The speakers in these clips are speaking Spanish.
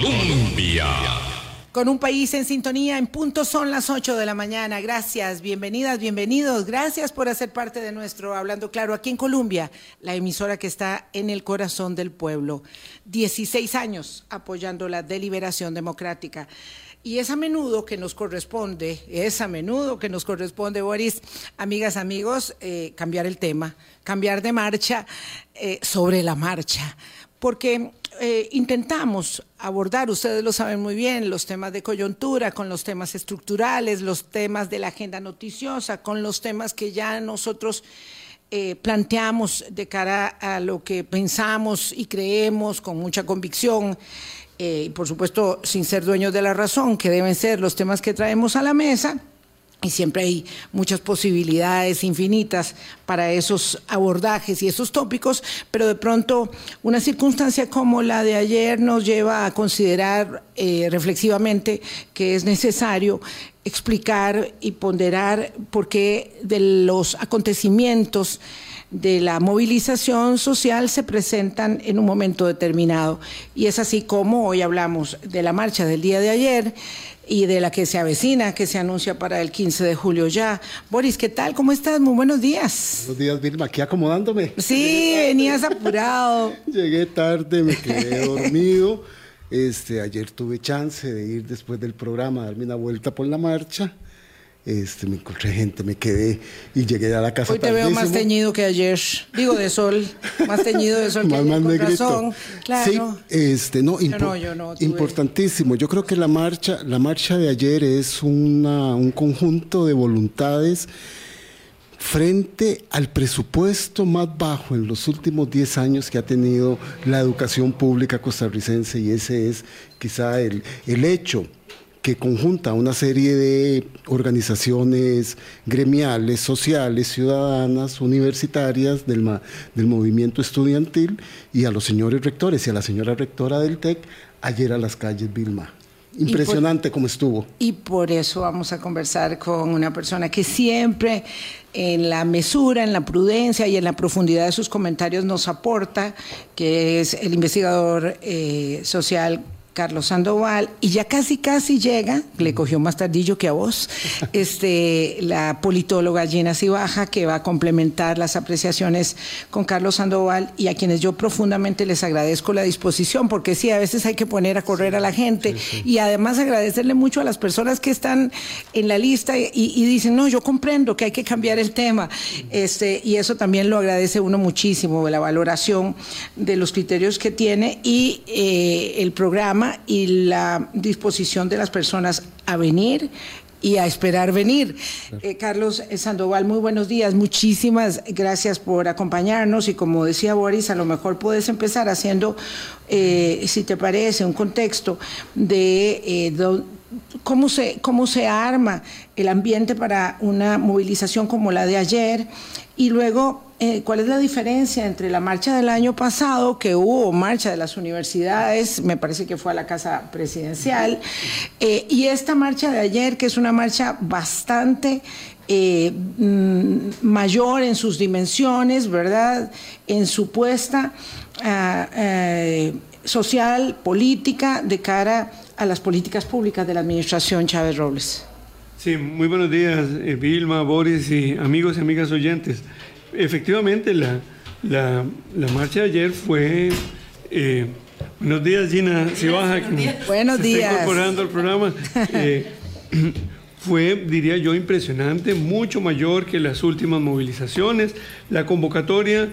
Colombia. Con un país en sintonía, en punto son las 8 de la mañana. Gracias, bienvenidas, bienvenidos. Gracias por hacer parte de nuestro Hablando Claro aquí en Colombia, la emisora que está en el corazón del pueblo. 16 años apoyando la deliberación democrática. Y es a menudo que nos corresponde, es a menudo que nos corresponde, Boris, amigas, amigos, eh, cambiar el tema, cambiar de marcha eh, sobre la marcha porque eh, intentamos abordar, ustedes lo saben muy bien, los temas de coyuntura, con los temas estructurales, los temas de la agenda noticiosa, con los temas que ya nosotros eh, planteamos de cara a lo que pensamos y creemos con mucha convicción. Eh, y por supuesto, sin ser dueños de la razón, que deben ser los temas que traemos a la mesa, y siempre hay muchas posibilidades infinitas para esos abordajes y esos tópicos, pero de pronto una circunstancia como la de ayer nos lleva a considerar eh, reflexivamente que es necesario explicar y ponderar por qué de los acontecimientos de la movilización social se presentan en un momento determinado. Y es así como hoy hablamos de la marcha del día de ayer, y de la que se avecina, que se anuncia para el 15 de julio ya. Boris, ¿qué tal? ¿Cómo estás? Muy buenos días. Buenos días, Vilma. Aquí acomodándome. Sí, venías apurado. Llegué tarde, me quedé dormido. Este, ayer tuve chance de ir después del programa a darme una vuelta por la marcha este, me encontré gente, me quedé y llegué a la casa. Hoy te veo más teñido que ayer, digo de sol, más teñido de sol que ayer, más razón. Claro. Sí, este, no, importantísimo. Yo creo que la marcha, la marcha de ayer es una, un conjunto de voluntades frente al presupuesto más bajo en los últimos 10 años que ha tenido la educación pública costarricense y ese es quizá el, el hecho que conjunta una serie de organizaciones gremiales, sociales, ciudadanas, universitarias del, del movimiento estudiantil y a los señores rectores y a la señora rectora del TEC ayer a las calles Vilma. Impresionante como estuvo. Y por eso vamos a conversar con una persona que siempre en la mesura, en la prudencia y en la profundidad de sus comentarios nos aporta, que es el investigador eh, social Carlos Sandoval, y ya casi casi llega, le cogió más tardillo que a vos, este, la politóloga Gina Cibaja, que va a complementar las apreciaciones con Carlos Sandoval, y a quienes yo profundamente les agradezco la disposición, porque sí, a veces hay que poner a correr a la gente, y además agradecerle mucho a las personas que están en la lista y, y, dicen, no, yo comprendo que hay que cambiar el tema, este, y eso también lo agradece uno muchísimo, la valoración de los criterios que tiene y eh, el programa y la disposición de las personas a venir y a esperar venir. Eh, Carlos Sandoval, muy buenos días. Muchísimas gracias por acompañarnos y como decía Boris, a lo mejor puedes empezar haciendo, eh, si te parece, un contexto de eh, cómo, se, cómo se arma el ambiente para una movilización como la de ayer y luego eh, ¿cuál es la diferencia entre la marcha del año pasado, que hubo marcha de las universidades, me parece que fue a la Casa Presidencial, eh, y esta marcha de ayer, que es una marcha bastante eh, mm, mayor en sus dimensiones, ¿verdad? En su puesta ah, social, política, de cara a las políticas públicas de la administración Chávez Robles. Sí, muy buenos días, Vilma, Boris y amigos y amigas oyentes efectivamente, la, la, marcha de ayer fue... Eh, buenos días, Gina Cibaja, que buenos días. está incorporando al programa. Eh, fue, diría yo, impresionante, mucho mayor que las últimas movilizaciones. La convocatoria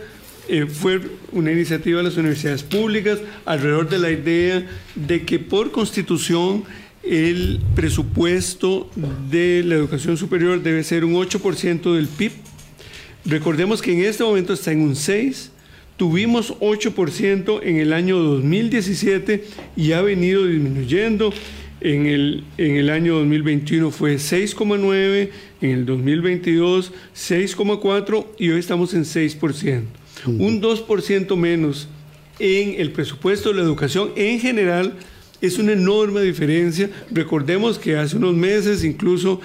eh, fue una iniciativa de las universidades públicas alrededor de la idea de que por constitución el presupuesto de la educación superior debe ser un 8% del PIB Recordemos que en este momento está en un 6, tuvimos 8% en el año 2017 y ha venido disminuyendo. En el, en el año 2021 fue 6,9, en el 2022 6,4 y hoy estamos en 6%. Un 2% menos en el presupuesto de la educación en general es una enorme diferencia. Recordemos que hace unos meses incluso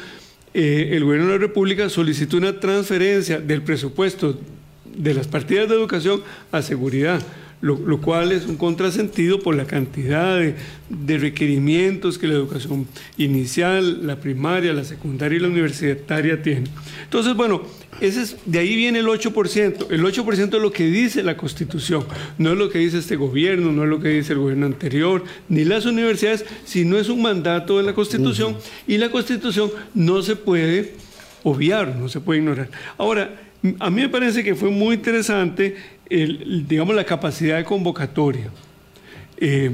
eh, el gobierno de la República solicitó una transferencia del presupuesto de las partidas de educación a seguridad. Lo, cual es un contrasentido por la cantidad de, requerimientos que la educación inicial, la primaria, la secundaria y la universitaria tienen. Entonces, bueno, ese es, de ahí viene el 8%. El 8% es lo que dice la Constitución, no es lo que dice este gobierno, no es lo que dice el gobierno anterior, ni las universidades, sino es un mandato de la Constitución y la Constitución no se puede obviar, no se puede ignorar. Ahora, a mí me parece que fue muy interesante, digamos, la capacidad de convocatoria. Eh,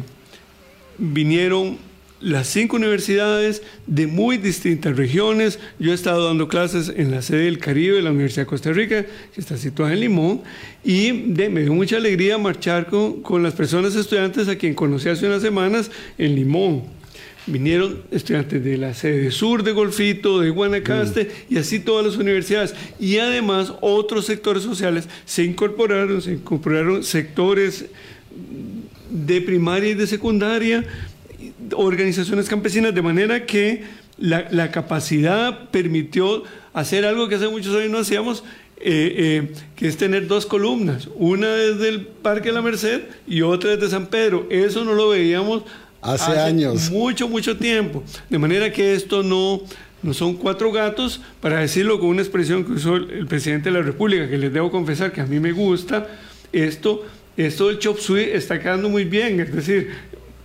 vinieron las cinco universidades de muy distintas regiones. Yo he estado dando clases en la sede del Caribe de la Universidad de Costa Rica, que está situada en Limón, y me dio mucha alegría marchar con, con las personas estudiantes a quien conocí hace unas semanas en Limón. Vinieron estudiantes de la sede sur de Golfito, de Guanacaste mm. y así todas las universidades. Y además otros sectores sociales se incorporaron, se incorporaron sectores de primaria y de secundaria, organizaciones campesinas, de manera que la, capacidad permitió hacer algo que hace muchos años no hacíamos, eh, eh, que es tener dos columnas, una desde el Parque de la Merced y otra desde San Pedro. Eso no lo veíamos hace, años. Mucho, mucho tiempo. De manera que esto no, no son cuatro gatos, para decirlo con una expresión que usó el, presidente de la República, que les debo confesar que a mí me gusta, esto, esto del chop suey está quedando muy bien, es decir,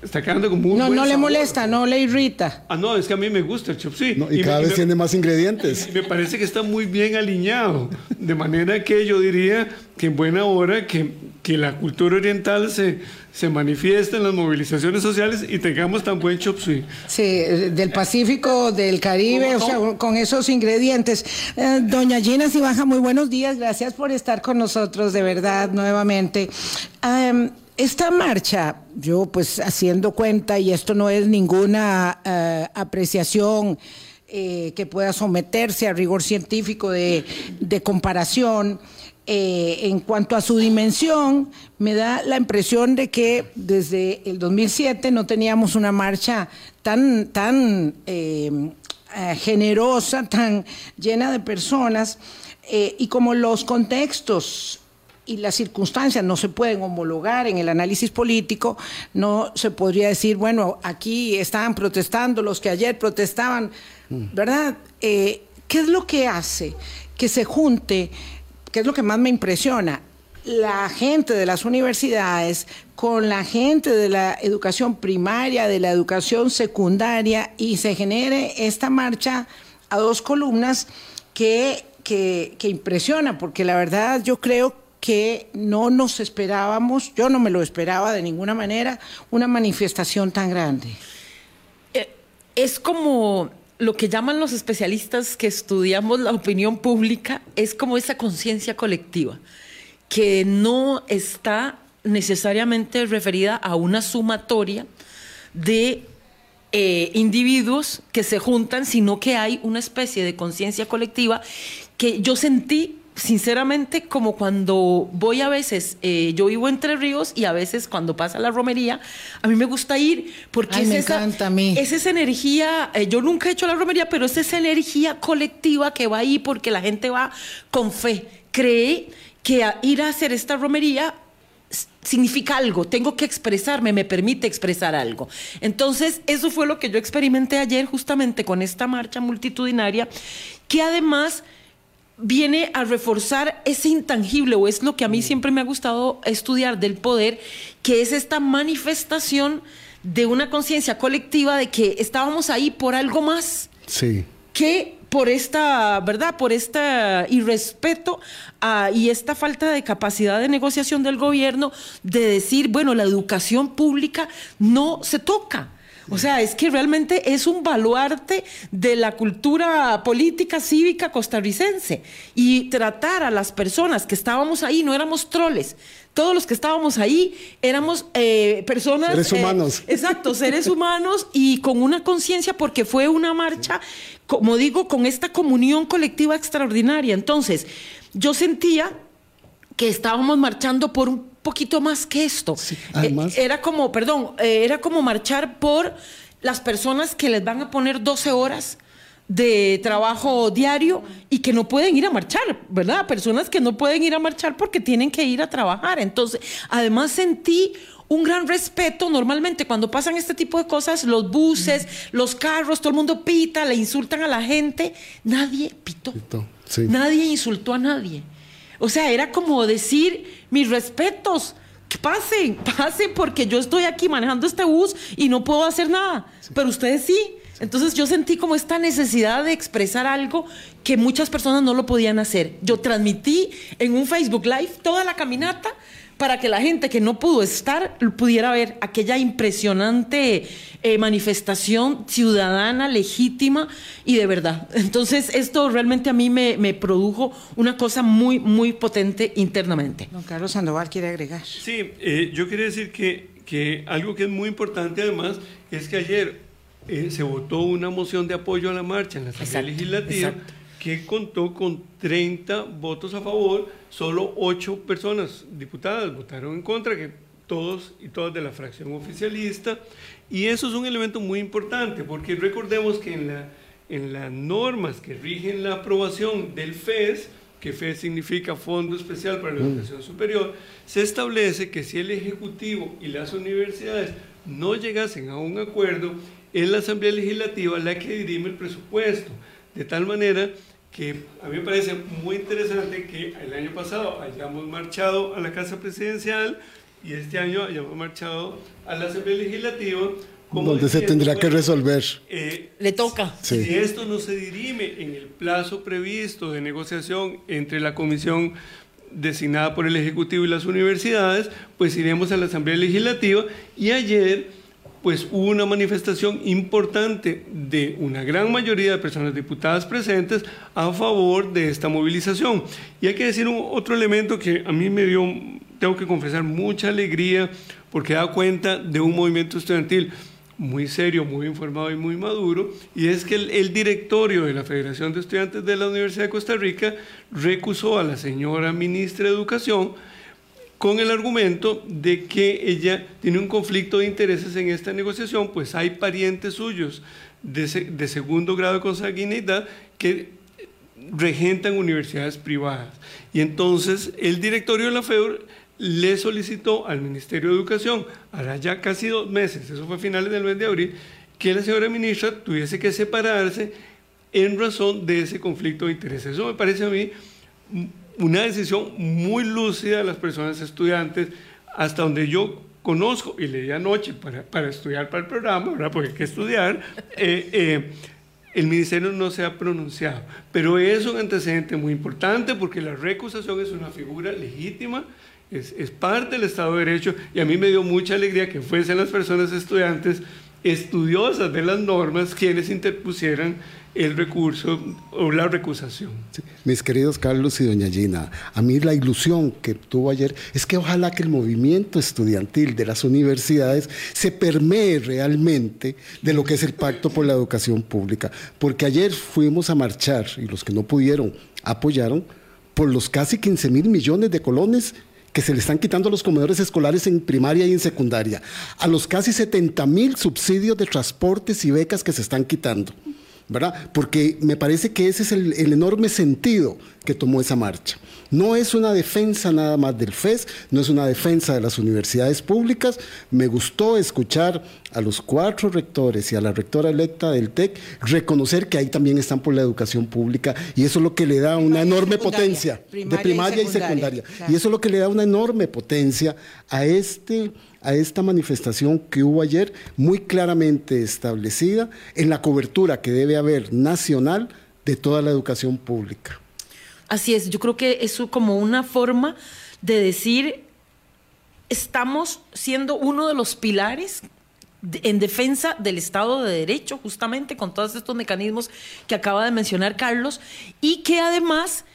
Está quedando como un No, no le molesta, no le irrita. Ah, no, es que a mí me gusta el chop suey. y, cada vez tiene más ingredientes. Me parece que está muy bien alineado. De manera que yo diría que en buena hora que, que la cultura oriental se, se manifiesta en las movilizaciones sociales y tengamos tan buen chop suey. Sí, del Pacífico, del Caribe, o sea, con esos ingredientes. Eh, doña Gina Sibaja, muy buenos días. Gracias por estar con nosotros, de verdad, nuevamente esta marcha, yo pues haciendo cuenta, y esto no es ninguna eh, apreciación eh, que pueda someterse a rigor científico de, comparación, eh, en cuanto a su dimensión, me da la impresión de que desde el 2007 no teníamos una marcha tan, tan generosa, tan llena de personas, y como los contextos y las circunstancias no se pueden homologar en el análisis político, no se podría decir, bueno, aquí estaban protestando los que ayer protestaban, ¿verdad? Eh, ¿Qué es lo que hace que se junte, qué es lo que más me impresiona? La gente de las universidades con la gente de la educación primaria, de la educación secundaria, y se genere esta marcha a dos columnas que, que, que impresiona, porque la verdad yo creo que no nos esperábamos, yo no me lo esperaba de ninguna manera, una manifestación tan grande. Eh, es como lo que llaman los especialistas que estudiamos la opinión pública, es como esa conciencia colectiva, que no está necesariamente referida a una sumatoria de eh, individuos que se juntan, sino que hay una especie de conciencia colectiva que yo sentí sinceramente, como cuando voy a veces, eh, yo vivo entre ríos y a veces cuando pasa la romería, a mí me gusta ir porque es, esa, es esa energía, eh, yo nunca he hecho la romería, pero es esa energía colectiva que va ahí porque la gente va con fe, cree que ir a hacer esta romería significa algo, tengo que expresarme, me permite expresar algo. Entonces, eso fue lo que yo experimenté ayer justamente con esta marcha multitudinaria, que además viene a reforzar ese intangible, o es lo que a mí mm. siempre me ha gustado estudiar del poder, que es esta manifestación de una conciencia colectiva de que estábamos ahí por algo más. Sí. Que por esta, ¿verdad? Por este irrespeto y esta falta de capacidad de negociación del gobierno de decir, bueno, la educación pública no se toca. O sea, es que realmente es un baluarte de la cultura política cívica costarricense. Y tratar a las personas que estábamos ahí, no éramos troles, todos los que estábamos ahí éramos eh, personas... Seres eh, humanos. exacto, seres humanos y con una conciencia porque fue una marcha, como digo, con esta comunión colectiva extraordinaria. Entonces, yo sentía que estábamos marchando por un poquito más que esto. Eh, era como, perdón, eh, era como marchar por las personas que les van a poner 12 horas de trabajo diario y que no pueden ir a marchar, ¿verdad? Personas que no pueden ir a marchar porque tienen que ir a trabajar. Entonces, además sentí un gran respeto. Normalmente cuando pasan este tipo de cosas, los buses, los carros, todo el mundo pita, le insultan a la gente. Nadie pitó. Nadie insultó a nadie. O sea, era como decir, mis respetos, que pasen, pasen porque yo estoy aquí manejando este bus y no puedo hacer nada. Pero ustedes sí. Entonces yo sentí como esta necesidad de expresar algo que muchas personas no lo podían hacer. Yo transmití en un Facebook Live toda la caminata para que la gente que no pudo estar pudiera ver aquella impresionante eh, manifestación ciudadana, legítima y de verdad. Entonces, esto realmente a mí me, produjo una cosa muy, muy potente internamente. Don Carlos Sandoval quiere agregar. Sí, eh, yo quería decir que, que, algo que es muy importante además es que ayer eh, se votó una moción de apoyo a la marcha en la Asamblea Legislativa que contó con 30 votos a favor, solo 8 personas diputadas votaron en contra, que todos y todas de la fracción oficialista, y eso es un elemento muy importante, porque recordemos que en, la, en las normas que rigen la aprobación del FES, que FES significa Fondo Especial para la. Educación Superior, se establece que si el Ejecutivo y las universidades no llegasen a un acuerdo, es la Asamblea Legislativa la que dirime el presupuesto, de tal manera que a mí me parece muy interesante que el año pasado hayamos marchado a la Casa Presidencial y este año hayamos marchado a la Asamblea Legislativa. Donde se tendrá que resolver. Eh, Le toca. Si esto no se dirime en el plazo previsto de negociación entre la Comisión designada por el Ejecutivo y las universidades, pues iremos a la Asamblea Legislativa y ayer pues hubo una manifestación importante de una gran mayoría de personas diputadas presentes a favor de esta movilización. Y hay que decir otro elemento que a mí me dio, tengo que confesar, mucha alegría porque da cuenta de un movimiento estudiantil muy serio, muy informado y muy maduro, y es que el, el, directorio de la Federación de Estudiantes de la Universidad de Costa Rica recusó a la señora ministra de Educación con el argumento de que ella tiene un conflicto de intereses en esta negociación, pues hay parientes suyos de, segundo grado de consanguinidad que regentan universidades privadas. Y entonces el directorio de la FEUR le solicitó al Ministerio de Educación, hará ya casi dos meses, eso fue a finales del mes de abril, que la señora ministra tuviese que separarse en razón de ese conflicto de intereses. Eso me parece a mí una decisión muy lúcida de las personas estudiantes, hasta donde yo conozco y leí anoche para, para estudiar para el programa, ¿verdad? porque hay que estudiar, eh, eh, el ministerio no se ha pronunciado. Pero es un antecedente muy importante porque la recusación es una figura legítima, es, es parte del Estado de Derecho y a mí me dio mucha alegría que fuesen las personas estudiantes estudiosas de las normas quienes interpusieran el recurso o la recusación. Mis queridos Carlos y doña Gina, a mí la ilusión que tuvo ayer es que ojalá que el movimiento estudiantil de las universidades se permee realmente de lo que es el pacto por la educación pública, porque ayer fuimos a marchar y los que no pudieron apoyaron por los casi 15 mil millones de colones que se le están quitando a los comedores escolares en primaria y en secundaria, a los casi 70 mil subsidios de transportes y becas que se están quitando. ¿Verdad? Porque me parece que ese es el, enorme sentido que tomó esa marcha. No es una defensa nada más del FES, no es una defensa de las universidades públicas. Me gustó escuchar a los cuatro rectores y a la rectora electa del TEC reconocer que ahí también están por la educación pública y eso es lo que le da una enorme potencia de primaria y secundaria. Y, eso es lo que le da una enorme potencia a este a esta manifestación que hubo ayer, muy claramente establecida en la cobertura que debe haber nacional de toda la educación pública. Así es, yo creo que es como una forma de decir, estamos siendo uno de los pilares en defensa del Estado de Derecho, justamente con todos estos mecanismos que acaba de mencionar Carlos, y que además,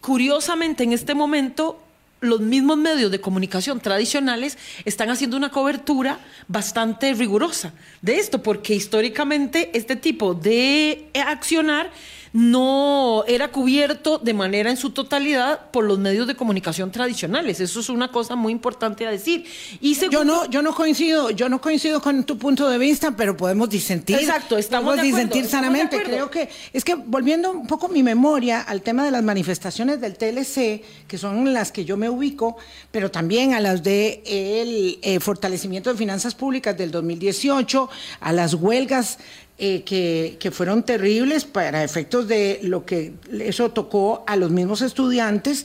curiosamente en este momento, los mismos medios de comunicación tradicionales están haciendo una cobertura bastante rigurosa de esto, porque históricamente este tipo de accionar no era cubierto de manera en su totalidad por los medios de comunicación tradicionales. Eso es una cosa muy importante a decir. Y yo no, yo no coincido, yo no coincido con tu punto de vista, pero podemos disentir. Exacto, estamos podemos disentir sanamente. Creo que es que volviendo un poco mi memoria al tema de las manifestaciones del TLC, que son las que yo me ubico, pero también a las de el eh, fortalecimiento de finanzas públicas del 2018, a las huelgas eh, que, que, fueron terribles para efectos de lo que eso tocó a los mismos estudiantes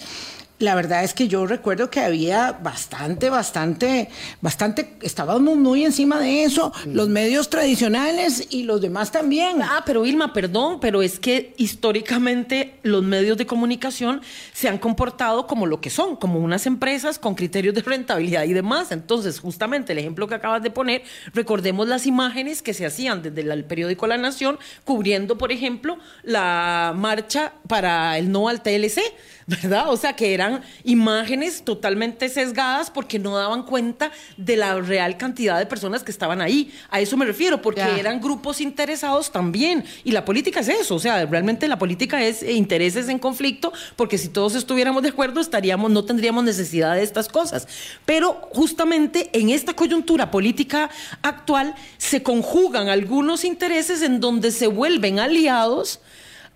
la verdad es que yo recuerdo que había bastante, bastante, bastante, estábamos muy encima de eso, mm. los medios tradicionales y los demás también. Ah, pero Vilma, perdón, pero es que históricamente los medios de comunicación se han comportado como lo que son, como unas empresas con criterios de rentabilidad y demás. Entonces, justamente el ejemplo que acabas de poner, recordemos las imágenes que se hacían desde el periódico La Nación, cubriendo, por ejemplo, la marcha para el no al TLC ¿verdad? O sea, que eran imágenes totalmente sesgadas porque no daban cuenta de la real cantidad de personas que estaban ahí. A eso me refiero, porque eran grupos interesados también. Y la política es eso, o sea, realmente la política es intereses en conflicto, porque si todos estuviéramos de acuerdo, estaríamos, no tendríamos necesidad de estas cosas. Pero justamente en esta coyuntura política actual se conjugan algunos intereses en donde se vuelven aliados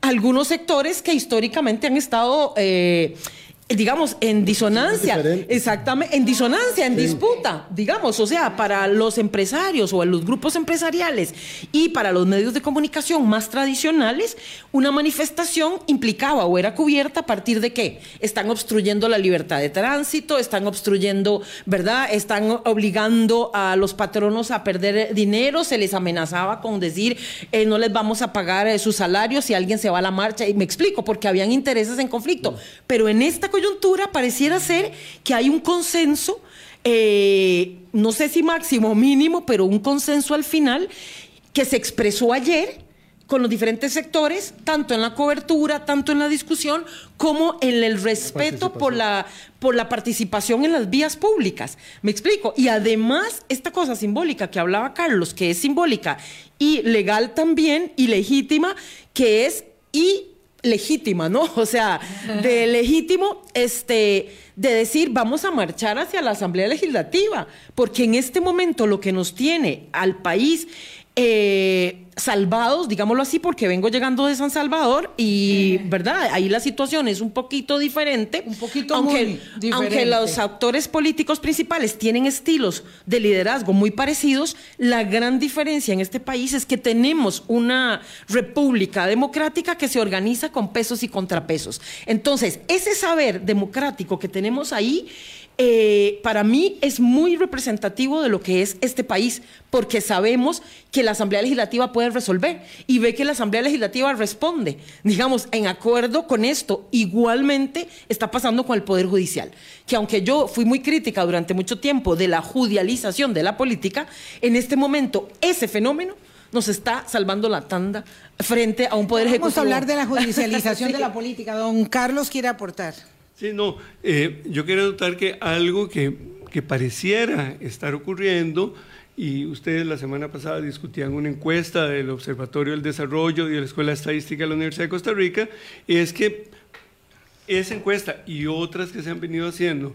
algunos sectores que históricamente han estado... Eh, digamos, en disonancia, exactamente, en disonancia, en disputa, digamos, o sea, para los empresarios o los grupos empresariales y para los medios de comunicación más tradicionales, una manifestación implicaba o era cubierta a partir de qué? Están obstruyendo la libertad de tránsito, están obstruyendo, ¿verdad? Están obligando a los patronos a perder dinero, se les amenazaba con decir, eh, no les vamos a pagar eh, sus salarios si alguien se va a la marcha, y me explico, porque habían intereses en conflicto, pero en esta coyuntura pareciera ser que hay un consenso, eh, no sé si máximo o mínimo, pero un consenso al final que se expresó ayer con los diferentes sectores, tanto en la cobertura, tanto en la discusión, como en el respeto por la, por la participación en las vías públicas. Me explico. Y además, esta cosa simbólica que hablaba Carlos, que es simbólica y legal también, y legítima, que es y legítima, ¿no? O sea, de legítimo, este, de decir, vamos a marchar hacia la Asamblea Legislativa, porque en este momento lo que nos tiene al país eh, salvados, digámoslo así, porque vengo llegando de San Salvador y, ¿verdad? Ahí la situación es un poquito diferente. Un poquito aunque, Aunque los actores políticos principales tienen estilos de liderazgo muy parecidos, la gran diferencia en este país es que tenemos una república democrática que se organiza con pesos y contrapesos. Entonces, ese saber democrático que tenemos ahí eh, para mí es muy representativo de lo que es este país, porque sabemos que la Asamblea Legislativa puede resolver y ve que la Asamblea Legislativa responde, digamos, en acuerdo con esto. Igualmente está pasando con el Poder Judicial, que aunque yo fui muy crítica durante mucho tiempo de la judicialización de la política, en este momento ese fenómeno nos está salvando la tanda frente a un poder ejecutivo. Vamos a hablar de la judicialización de la política. Don Carlos quiere aportar. Sí, no, eh, yo quiero notar que algo que, que, pareciera estar ocurriendo, y ustedes la semana pasada discutían una encuesta del Observatorio del Desarrollo y de la Escuela Estadística de la Universidad de Costa Rica, es que esa encuesta y otras que se han venido haciendo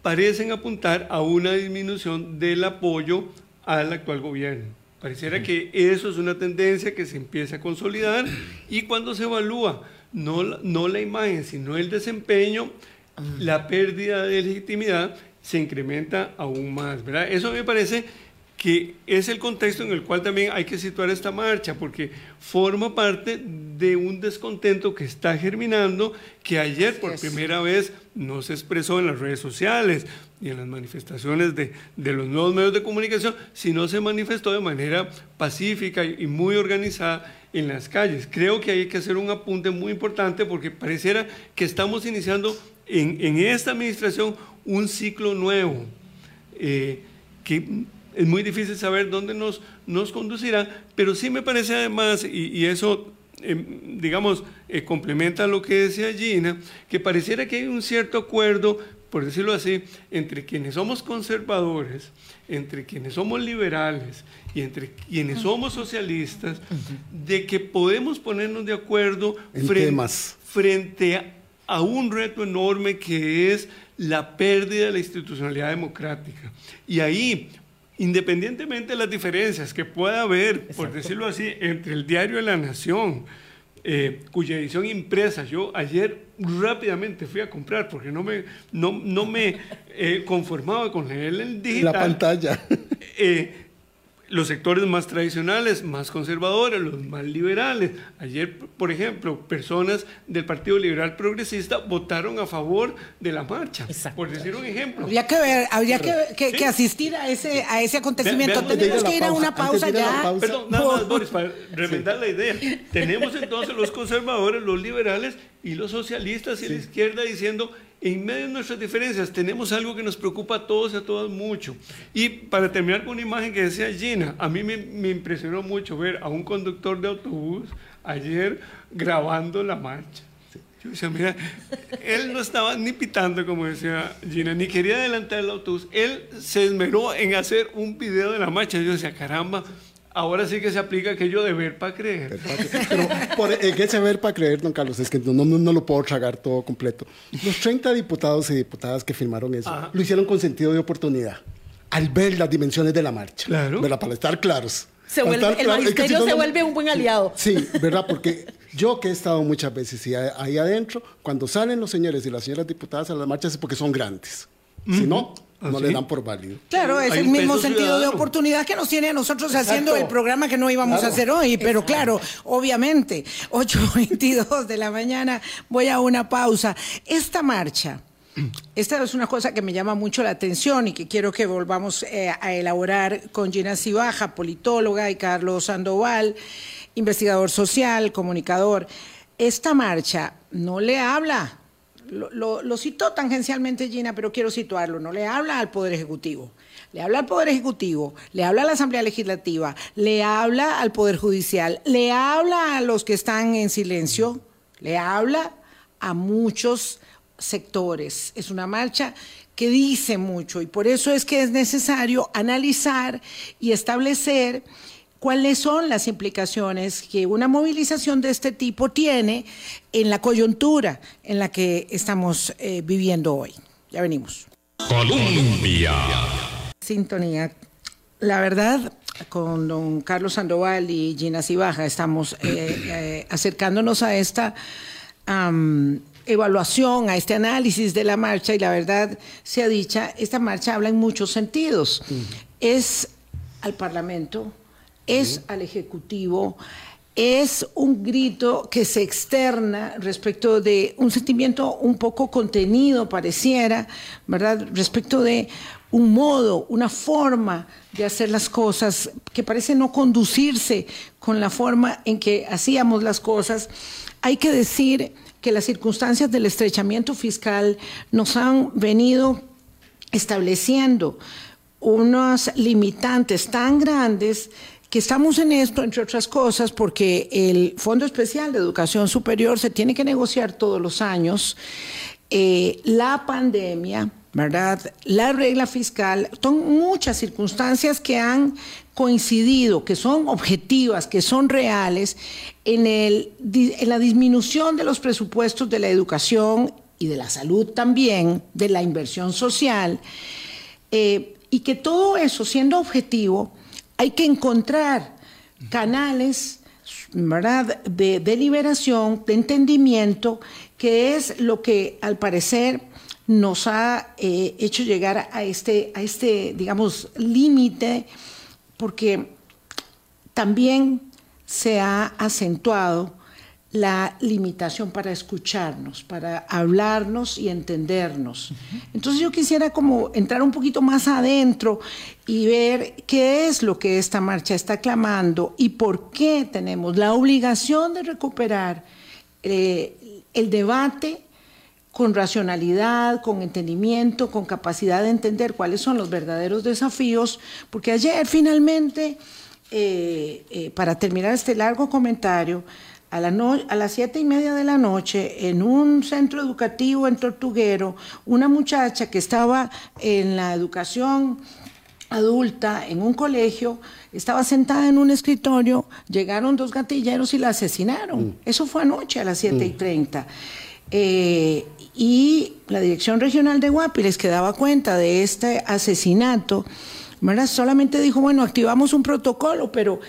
parecen apuntar a una disminución del apoyo al actual gobierno. Pareciera que eso es una tendencia que se empieza a consolidar y cuando se evalúa no, no la imagen, sino el desempeño, la pérdida de legitimidad se incrementa aún más, ¿verdad? Eso me parece que es el contexto en el cual también hay que situar esta marcha, porque forma parte de un descontento que está germinando, que ayer por primera vez no se expresó en las redes sociales y en las manifestaciones de, de los nuevos medios de comunicación, sino se manifestó de manera pacífica y muy organizada en las calles. Creo que hay que hacer un apunte muy importante porque pareciera que estamos iniciando en, en esta administración un ciclo nuevo, eh, que es muy difícil saber dónde nos, nos conducirá, pero sí me parece además, y, eso, em, digamos, eh, complementa lo que decía Gina, que pareciera que hay un cierto acuerdo por decirlo así, entre quienes somos conservadores, entre quienes somos liberales y entre quienes somos socialistas, de que podemos ponernos de acuerdo frente, frente a un reto enorme que es la pérdida de la institucionalidad democrática. Y ahí, independientemente de las diferencias que pueda haber, por decirlo así, entre el diario de la Nación, eh, cuya edición impresa yo ayer rápidamente fui a comprar porque no me, no, no me eh, conformaba con leer el digital. La pantalla. Eh, los sectores más tradicionales, más conservadores, los más liberales. Ayer, por ejemplo, personas del Partido Liberal Progresista votaron a favor de la marcha, por decir un ejemplo. Habría que ver, habría que, asistir a ese, a ese acontecimiento. Tenemos que ir a una pausa ya. Perdón, nada más, Boris, para remendar la idea. Tenemos entonces los conservadores, los liberales y los socialistas y la izquierda diciendo en medio de nuestras diferencias tenemos algo que nos preocupa a todos y a todas mucho. Y para terminar con una imagen que decía Gina, a mí me, impresionó mucho ver a un conductor de autobús ayer grabando la marcha. Yo decía, mira, él no estaba ni pitando, como decía Gina, ni quería adelantar el autobús. Él se esmeró en hacer un video de la marcha. Yo decía, caramba, Ahora sí que se aplica aquello de ver para creer. Pero por ese ver para creer, don Carlos, es que no, no, lo puedo tragar todo completo. Los 30 diputados y diputadas que firmaron eso lo hicieron con sentido de oportunidad, al ver las dimensiones de la marcha. Claro. Para estar claros. Se vuelve, el magisterio se vuelve un buen aliado. Sí, ¿verdad? Porque yo que he estado muchas veces ahí adentro, cuando salen los señores y las señoras diputadas a las marchas es porque son grandes. Si no, ¿Ah, no le dan por válido. Claro, es el mismo sentido de oportunidad que nos tiene a nosotros haciendo el programa que no íbamos a hacer hoy, pero claro, obviamente, 8.22 de la mañana, voy a una pausa. Esta marcha, esta es una cosa que me llama mucho la atención y que quiero que volvamos eh, a elaborar con Gina Cibaja, politóloga, y Carlos Sandoval, investigador social, comunicador. Esta marcha no le habla lo, citó tangencialmente Gina, pero quiero situarlo, no le habla al Poder Ejecutivo, le habla al Poder Ejecutivo, le habla a la Asamblea Legislativa, le habla al Poder Judicial, le habla a los que están en silencio, le habla a muchos sectores. Es una marcha que dice mucho y por eso es que es necesario analizar y establecer cuáles son las implicaciones que una movilización de este tipo tiene en la coyuntura en la que estamos eh, viviendo hoy. Ya venimos. Colombia. Sintonía. La verdad, con don Carlos Sandoval y Gina Cibaja estamos eh, eh, acercándonos a esta evaluación, a este análisis de la marcha y la verdad sea dicha, esta marcha habla en muchos sentidos. Es al Parlamento, es al Ejecutivo, es un grito que se externa respecto de un sentimiento un poco contenido, pareciera, ¿verdad? Respecto de un modo, una forma de hacer las cosas que parece no conducirse con la forma en que hacíamos las cosas. Hay que decir que las circunstancias del estrechamiento fiscal nos han venido estableciendo unos limitantes tan grandes que estamos en esto, entre otras cosas, porque el Fondo Especial de Educación Superior se tiene que negociar todos los años. Eh, la pandemia, ¿verdad? La regla fiscal, son muchas circunstancias que han coincidido, que son objetivas, que son reales, en, el, en la disminución de los presupuestos de la educación y de la salud también, de la inversión social, eh, y que todo eso, siendo objetivo, hay que encontrar canales ¿verdad? De, deliberación, de entendimiento, que es lo que al parecer nos ha eh, hecho llegar a este, a este digamos, límite, porque también se ha acentuado la limitación para escucharnos, para hablarnos y entendernos. Entonces yo quisiera como entrar un poquito más adentro y ver qué es lo que esta marcha está clamando y por qué tenemos la obligación de recuperar eh, el debate con racionalidad, con entendimiento, con capacidad de entender cuáles son los verdaderos desafíos, porque ayer finalmente, eh, eh, para terminar este largo comentario, a, la a las siete y media de la noche, en un centro educativo en Tortuguero, una muchacha que estaba en la educación adulta en un colegio, estaba sentada en un escritorio, llegaron dos gatilleros y la asesinaron. Mm. Eso fue anoche a las siete y mm. treinta. Eh, y la Dirección Regional de Guapiles, que daba cuenta de este asesinato, solamente dijo, bueno, activamos un protocolo, pero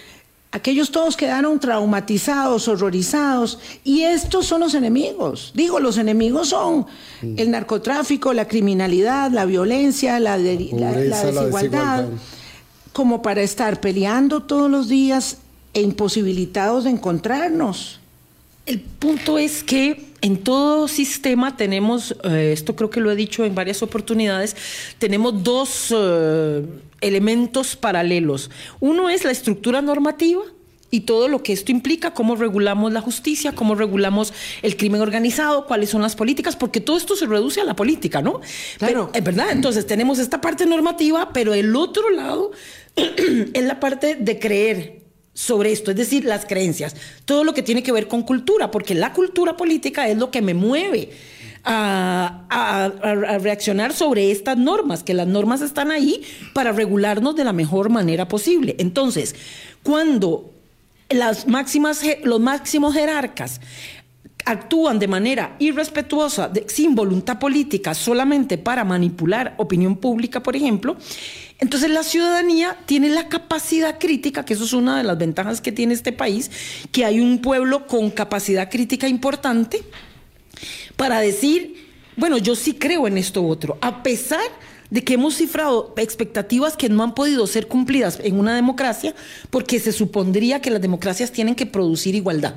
aquellos todos quedaron traumatizados, horrorizados, y estos son los enemigos. Digo, los enemigos son mm. el narcotráfico, la criminalidad, la violencia, la, desigualdad, como para estar peleando todos los días e imposibilitados de encontrarnos. El punto es que en todo sistema tenemos, eh, esto creo que lo he dicho en varias oportunidades, tenemos dos eh, elementos paralelos. Uno es la estructura normativa y todo lo que esto implica, cómo regulamos la justicia, cómo regulamos el crimen organizado, cuáles son las políticas, porque todo esto se reduce a la política, ¿no? Pero es verdad, entonces tenemos esta parte normativa, pero el otro lado es la parte de creer sobre esto, es decir, las creencias, todo lo que tiene que ver con cultura, porque la cultura política es lo que me mueve a, reaccionar sobre estas normas, que las normas están ahí para regularnos de la mejor manera posible. Entonces, cuando las máximas, los máximos jerarcas actúan de manera irrespetuosa, sin voluntad política, solamente para manipular opinión pública, por ejemplo, entonces la ciudadanía tiene la capacidad crítica, que eso es una de las ventajas que tiene este país, que hay un pueblo con capacidad crítica importante para decir, bueno, yo sí creo en esto otro, a pesar de que hemos cifrado expectativas que no han podido ser cumplidas en una democracia, porque se supondría que las democracias tienen que producir igualdad.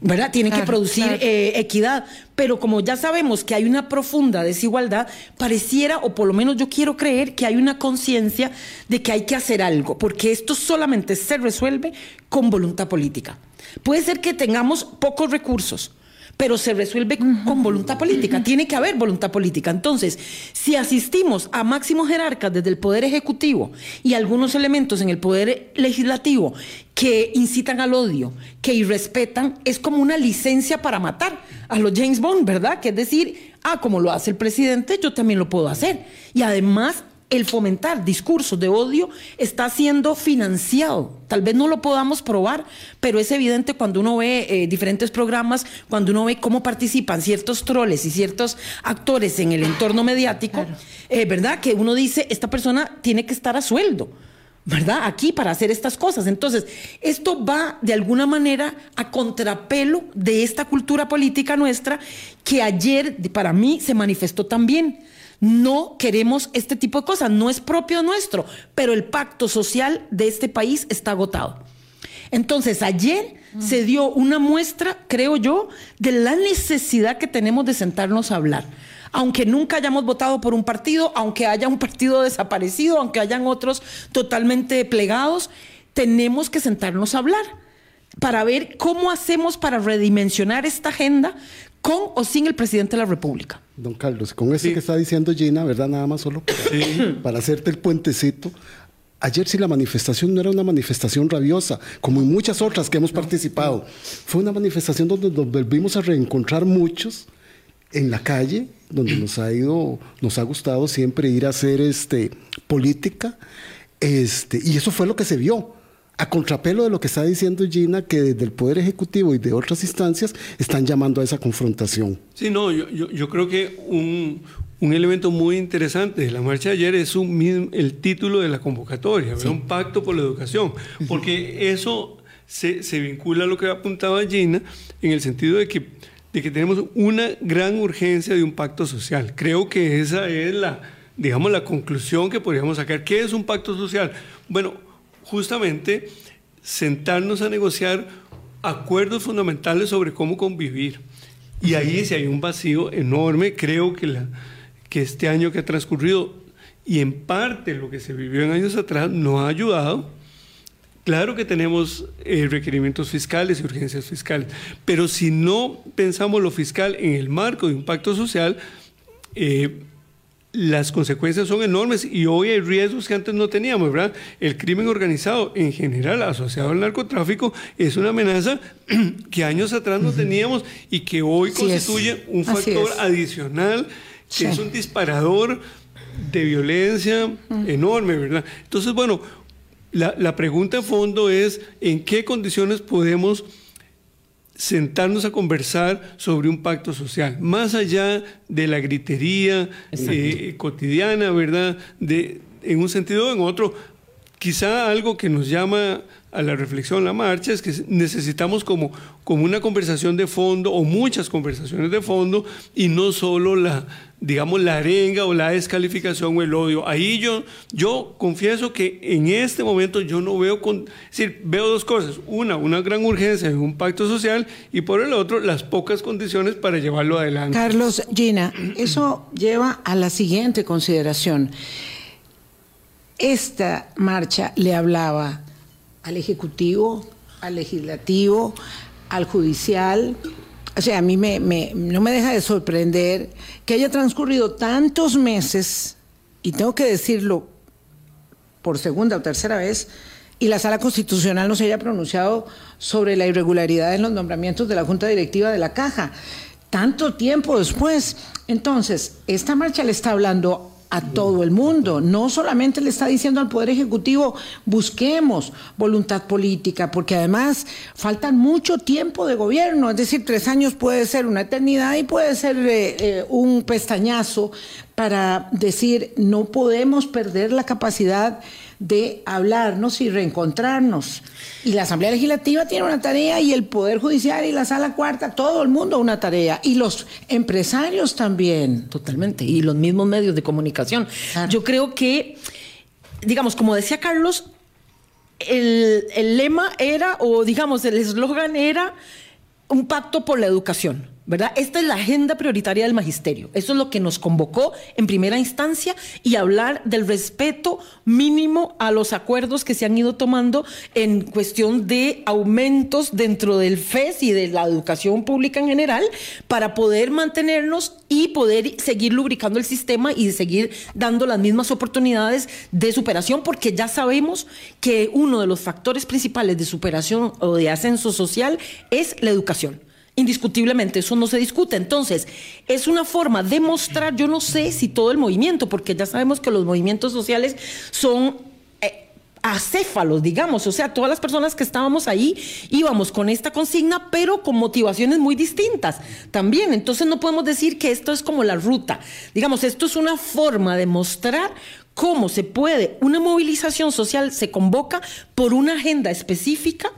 ¿Verdad? Tienen que producir eh, equidad, pero como ya sabemos que hay una profunda desigualdad, pareciera, o por lo menos yo quiero creer, que hay una conciencia de que hay que hacer algo, porque esto solamente se resuelve con voluntad política. Puede ser que tengamos pocos recursos, pero se resuelve con voluntad política. Tiene que haber voluntad política. Entonces, si asistimos a máximos jerarcas desde el Poder Ejecutivo y algunos elementos en el Poder Legislativo que incitan al odio, que irrespetan, es como una licencia para matar a los James Bond, ¿verdad? Que es decir, ah, como lo hace el presidente, yo también lo puedo hacer. Y además el fomentar discursos de odio está siendo financiado. Tal vez no lo podamos probar, pero es evidente cuando uno ve eh, diferentes programas, cuando uno ve cómo participan ciertos troles y ciertos actores en el entorno mediático, eh, ¿verdad? Que uno dice, esta persona tiene que estar a sueldo. ¿verdad? Aquí para hacer estas cosas. Entonces, esto va de alguna manera a contrapelo de esta cultura política nuestra que ayer para mí se manifestó también. No queremos este tipo de cosas, no es propio nuestro, pero el pacto social de este país está agotado. Entonces, ayer se dio una muestra, creo yo, de la necesidad que tenemos de sentarnos a hablar. Aunque nunca hayamos votado por un partido, aunque haya un partido desaparecido, aunque hayan otros totalmente plegados, tenemos que sentarnos a hablar para ver cómo hacemos para redimensionar esta agenda con o sin el presidente de la República. Don Carlos, con eso que está diciendo Gina, ¿verdad? Nada más solo para, hacerte el puentecito. Ayer sí la manifestación no era una manifestación rabiosa, como en muchas otras que hemos participado. Fue una manifestación donde nos volvimos a reencontrar muchos en la calle, donde nos ha ido, nos ha gustado siempre ir a hacer este, política. Este, y eso fue lo que se vio a contrapelo de lo que está diciendo Gina, que desde el Poder Ejecutivo y de otras instancias están llamando a esa confrontación. Sí, no, yo, yo, creo que un, un, elemento muy interesante de la marcha de ayer es un, el título de la convocatoria, un pacto por la educación, porque eso se, se, vincula a lo que apuntaba Gina en el sentido de que, de que tenemos una gran urgencia de un pacto social. Creo que esa es la, digamos, la conclusión que podríamos sacar. ¿Qué es un pacto social? Bueno, justamente sentarnos a negociar acuerdos fundamentales sobre cómo convivir. Y ahí si hay un vacío enorme, creo que, la, que este año que ha transcurrido y en parte lo que se vivió en años atrás no ha ayudado. Claro que tenemos eh, requerimientos fiscales y urgencias fiscales, pero si no pensamos lo fiscal en el marco de un pacto social, eh, las consecuencias son enormes y hoy hay riesgos que antes no teníamos, ¿verdad? El crimen organizado en general asociado al narcotráfico es una amenaza que años atrás no teníamos y que hoy constituye un factor adicional que es un disparador de violencia enorme, ¿verdad? Entonces, bueno, la, la pregunta a fondo es en qué condiciones podemos sentarnos a conversar sobre un pacto social, más allá de la gritería eh, cotidiana, ¿verdad? De, en un sentido o en otro, quizá algo que nos llama a la reflexión la marcha es que necesitamos como, como una conversación de fondo o muchas conversaciones de fondo y no solo la, digamos, la arenga o la descalificación o el odio. Ahí yo, yo confieso que en este momento yo no veo, con, es decir, veo dos cosas. Una, una gran urgencia en un pacto social y por el otro, las pocas condiciones para llevarlo adelante. Carlos, Gina, eso lleva a la siguiente consideración. Esta marcha le hablaba al Ejecutivo, al Legislativo, al Judicial, o sea, a mí me, no me deja de sorprender que haya transcurrido tantos meses, y tengo que decirlo por segunda o tercera vez, y la Sala Constitucional no se haya pronunciado sobre la irregularidad en los nombramientos de la Junta Directiva de la Caja. Tanto tiempo después. Entonces, esta marcha le está hablando a todo el mundo. No solamente le está diciendo al Poder Ejecutivo, busquemos voluntad política, porque además faltan mucho tiempo de gobierno, es decir, tres años puede ser una eternidad y puede ser eh, eh, un pestañazo para decir, no podemos perder la capacidad de hablarnos y reencontrarnos. Y la Asamblea Legislativa tiene una tarea y el Poder Judicial y la Sala Cuarta, todo el mundo una tarea. Y los empresarios también. Totalmente. Y los mismos medios de comunicación. Yo creo que, digamos, como decía Carlos, el, el lema era, o digamos, el eslogan era un pacto por la educación. ¿Verdad? Esta es la agenda prioritaria del magisterio. Eso es lo que nos convocó en primera instancia y hablar del respeto mínimo a los acuerdos que se han ido tomando en cuestión de aumentos dentro del FES y de la educación pública en general para poder mantenernos y poder seguir lubricando el sistema y seguir dando las mismas oportunidades de superación porque ya sabemos que uno de los factores principales de superación o de ascenso social es la educación. Indiscutiblemente, eso no se discute. Entonces, es una forma de mostrar, yo no sé si todo el movimiento, porque ya sabemos que los movimientos sociales son eh, acéfalos, digamos, o sea, todas las personas que estábamos ahí íbamos con esta consigna, pero con motivaciones muy distintas también. Entonces no podemos decir que esto es como la ruta. Digamos, esto es una forma de mostrar cómo se puede, una movilización social se convoca por una agenda específica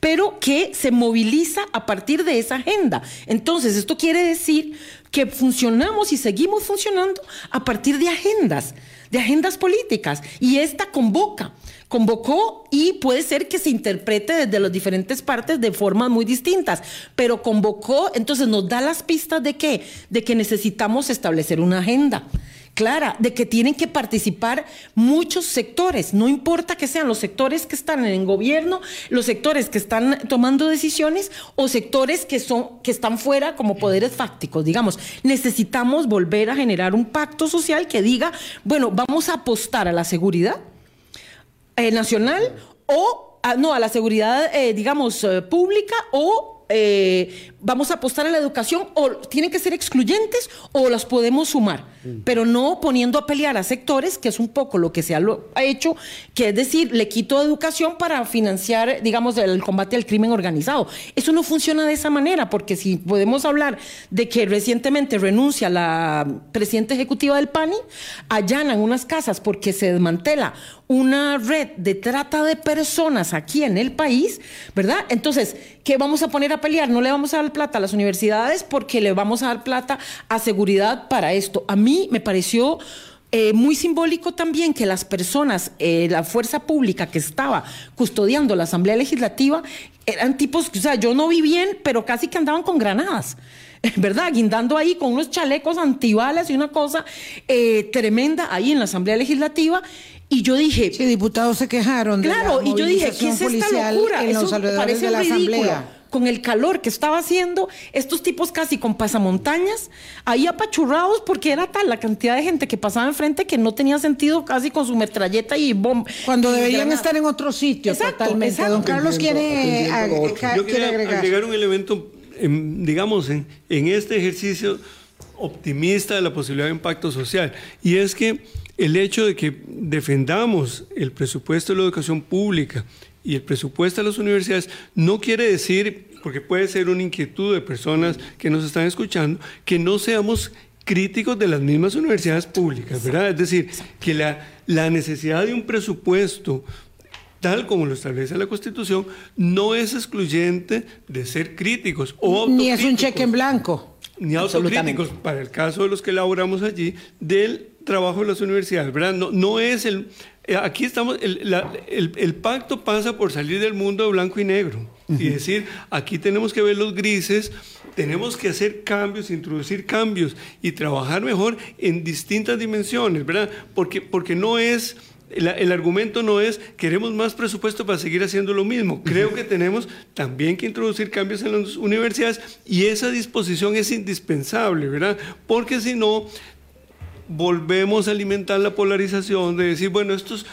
pero que se moviliza a partir de esa agenda. Entonces, esto quiere decir que funcionamos y seguimos funcionando a partir de agendas, de agendas políticas, y esta convoca convocó y puede ser que se interprete desde las diferentes partes de formas muy distintas, pero convocó, entonces nos da las pistas de qué? De que necesitamos establecer una agenda clara de que tienen que participar muchos sectores, no importa que sean los sectores que están en gobierno, los sectores que están tomando decisiones o sectores que son que están fuera como poderes fácticos, digamos, necesitamos volver a generar un pacto social que diga, bueno, vamos a apostar a la seguridad eh, nacional o no a la seguridad, eh, digamos, eh, pública o eh, vamos a apostar a la educación o tienen que ser excluyentes o las podemos sumar. Pero no poniendo a pelear a sectores, que es un poco lo que se ha, hecho, que es decir, le quito educación para financiar, digamos, el combate al crimen organizado. Eso no funciona de esa manera, porque si podemos hablar de que recientemente renuncia la presidenta ejecutiva del PANI, allanan unas casas porque se desmantela una red de trata de personas aquí en el país, ¿verdad? Entonces, ¿qué vamos a poner a pelear? No le vamos a dar plata a las universidades porque le vamos a dar plata a seguridad para esto. A mí me pareció... Eh, muy simbólico también que las personas, eh, la fuerza pública que estaba custodiando la Asamblea Legislativa, eran tipos, o sea, yo no vi bien, pero casi que andaban con granadas. ¿verdad? Guindando ahí con unos chalecos antibalas y una cosa eh, tremenda ahí en la Asamblea Legislativa. Y yo dije. Sí, diputados se quejaron. Claro, y yo dije, ¿qué es esta locura? Eso parece de la ridículo. Asamblea. Con el calor que estaba haciendo, estos tipos casi con pasamontañas, ahí apachurrados porque era tal la cantidad de gente que pasaba enfrente que no tenía sentido casi con su metralleta y bomba. Cuando deberían estar en otro sitio totalmente. Don Carlos quiere, Yo quiero agregar. un elemento, digamos, en, en este ejercicio optimista de la posibilidad de impacto social. Y es que el hecho de que defendamos el presupuesto de la educación pública y el presupuesto de las universidades no quiere decir, porque puede ser una inquietud de personas que nos están escuchando, que no seamos críticos de las mismas universidades públicas, ¿verdad? Es decir, que la, la necesidad de un presupuesto tal como lo establece la Constitución, no es excluyente de ser críticos o Ni es un cheque en blanco. Ni autocríticos, para el caso de los que elaboramos allí, del trabajo de las universidades, ¿verdad? No, no es el... Eh, aquí estamos, el, el, pacto pasa por salir del mundo de blanco y negro y decir, aquí tenemos que ver los grises, tenemos que hacer cambios, introducir cambios y trabajar mejor en distintas dimensiones, ¿verdad? Porque, porque no es el, argumento no es queremos más presupuesto para seguir haciendo lo mismo. Creo que tenemos también que introducir cambios en las universidades y esa disposición es indispensable, ¿verdad? Porque si no, volvemos a alimentar la polarización de decir, bueno, estos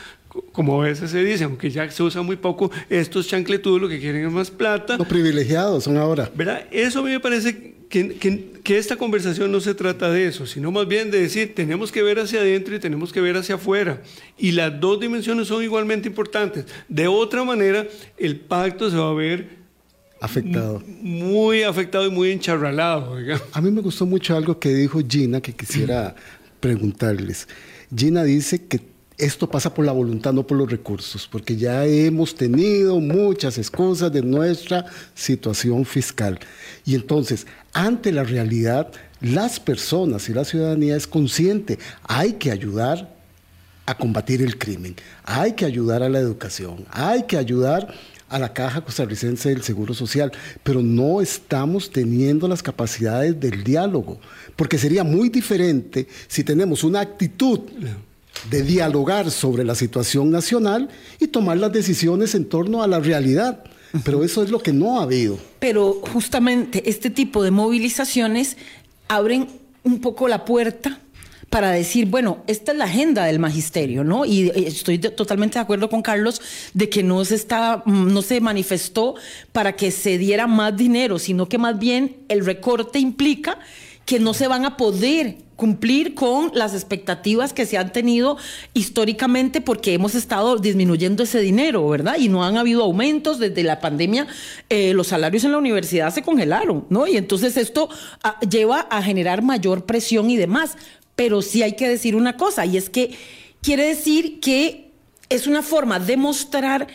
como a veces se dice, aunque ya se usa muy poco, estos chancletudos lo que quieren es más plata. Los privilegiados son ahora. ¿Verdad? Eso a mí me parece que, que, esta conversación no se trata de eso, sino más bien de decir, tenemos que ver hacia adentro y tenemos que ver hacia afuera. Y las dos dimensiones son igualmente importantes. De otra manera, el pacto se va a ver afectado. Muy afectado y muy encharralado. A mí me gustó mucho algo que dijo Gina, que quisiera preguntarles. Gina dice que esto pasa por la voluntad, no por los recursos, porque ya hemos tenido muchas excusas de nuestra situación fiscal. Y entonces, ante la realidad, las personas y la ciudadanía es consciente, hay que ayudar a combatir el crimen, hay que ayudar a la educación, hay que ayudar a la Caja Costarricense del Seguro Social, pero no estamos teniendo las capacidades del diálogo, porque sería muy diferente si tenemos una actitud de dialogar sobre la situación nacional y tomar las decisiones en torno a la realidad. Pero eso es lo que no ha habido. Pero justamente este tipo de movilizaciones abren un poco la puerta para decir, bueno, esta es la agenda del magisterio, ¿no? Y estoy totalmente de acuerdo con Carlos de que no se está, no se manifestó para que se diera más dinero, sino que más bien el recorte implica que no se van a poder cumplir con las expectativas que se han tenido históricamente porque hemos estado disminuyendo ese dinero, ¿verdad? Y no han habido aumentos desde la pandemia, eh, los salarios en la universidad se congelaron, ¿no? Y entonces esto ah, lleva a generar mayor presión y demás. Pero sí hay que decir una cosa, y es que quiere decir que es una forma de mostrar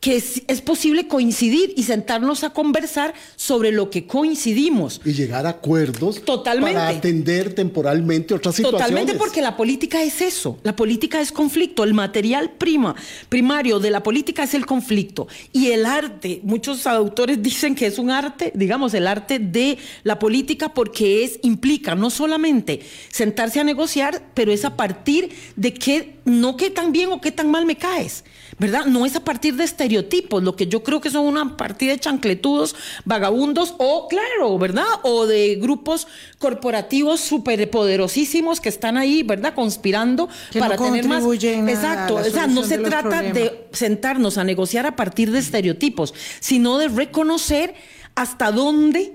que es, posible coincidir y sentarnos a conversar sobre lo que coincidimos. Y llegar a acuerdos para atender temporalmente otras situaciones. Totalmente, porque la política es eso. La política es conflicto. El material prima, primario de la política es el conflicto. Y el arte, muchos autores dicen que es un arte, digamos, el arte de la política, porque es, implica no solamente sentarse a negociar, pero es a partir de que no qué tan bien o qué tan mal me caes. ¿verdad? No es a partir de estereotipos, lo que yo creo que son una partida de chancletudos, vagabundos o, claro, ¿verdad? O de grupos corporativos superpoderosísimos que están ahí, ¿verdad? Conspirando para tener más. Exacto, o sea, no se trata de sentarnos a negociar a partir de estereotipos, sino de reconocer hasta dónde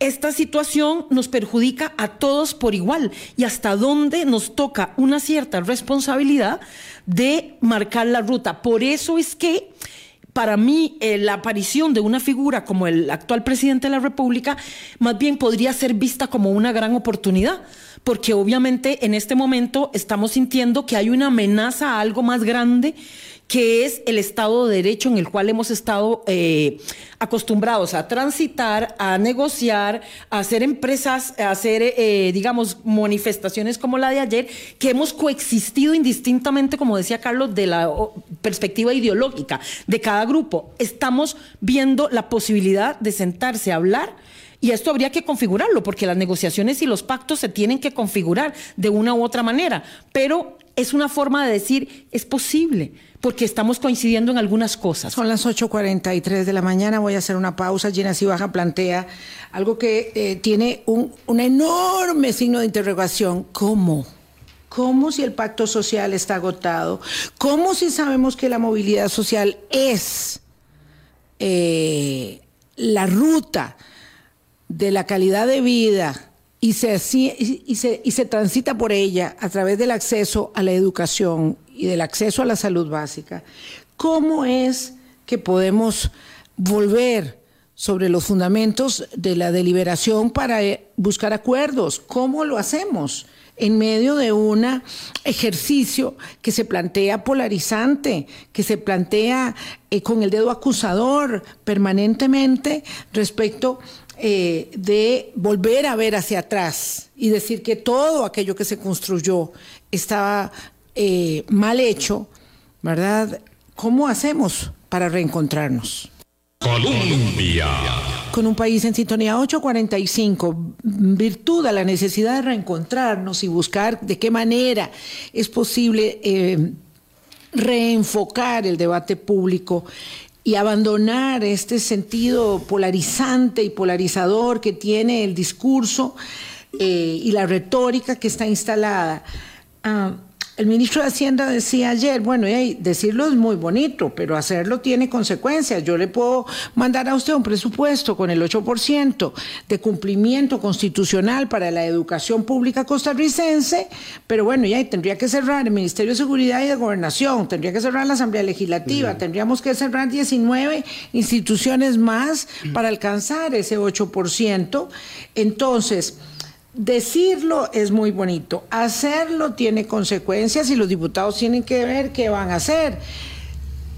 esta situación nos perjudica a todos por igual y hasta dónde nos toca una cierta responsabilidad de marcar la ruta. Por eso es que para mí eh, la aparición de una figura como el actual presidente de la República más bien podría ser vista como una gran oportunidad, porque obviamente en este momento estamos sintiendo que hay una amenaza a algo más grande que es el Estado de Derecho en el cual hemos estado eh, acostumbrados a transitar, a negociar, a hacer empresas, a hacer, eh, digamos, manifestaciones como la de ayer, que hemos coexistido indistintamente, como decía Carlos, de la perspectiva ideológica de cada grupo. Estamos viendo la posibilidad de sentarse a hablar Y esto habría que configurarlo, porque las negociaciones y los pactos se tienen que configurar de una u otra manera. Pero es una forma de decir, es posible, porque estamos coincidiendo en algunas cosas. Son las 8.43 de la mañana, voy a hacer una pausa. Gina Cibaja plantea algo que eh, tiene un, enorme signo de interrogación. ¿Cómo? ¿Cómo si el pacto social está agotado? ¿Cómo si sabemos que la movilidad social es eh, la ruta de la calidad de vida y se, y, se, y se transita por ella a través del acceso a la educación y del acceso a la salud básica? ¿Cómo es que podemos volver sobre los fundamentos de la deliberación para eh, buscar acuerdos? ¿Cómo lo hacemos? en medio de un ejercicio que se plantea polarizante, que se plantea eh, con el dedo acusador permanentemente respecto eh, de volver a ver hacia atrás y decir que todo aquello que se construyó estaba eh, mal hecho, ¿verdad? ¿Cómo hacemos para reencontrarnos? Colombia con un país en sintonía 845, virtud a la necesidad de reencontrarnos y buscar de qué manera es posible eh, reenfocar el debate público y abandonar este sentido polarizante y polarizador que tiene el discurso eh, y la retórica que está instalada. Ah, el ministro de Hacienda decía ayer, bueno, decirlo es muy bonito, pero hacerlo tiene consecuencias. Yo le puedo mandar a usted un presupuesto con el 8% de cumplimiento constitucional para la educación pública costarricense, pero bueno, ya tendría que cerrar el Ministerio de Seguridad y de Gobernación, tendría que cerrar la Asamblea Legislativa, tendríamos que cerrar 19 instituciones más para alcanzar ese 8%. Entonces, Decirlo es muy bonito, hacerlo tiene consecuencias y los diputados tienen que ver qué van a hacer.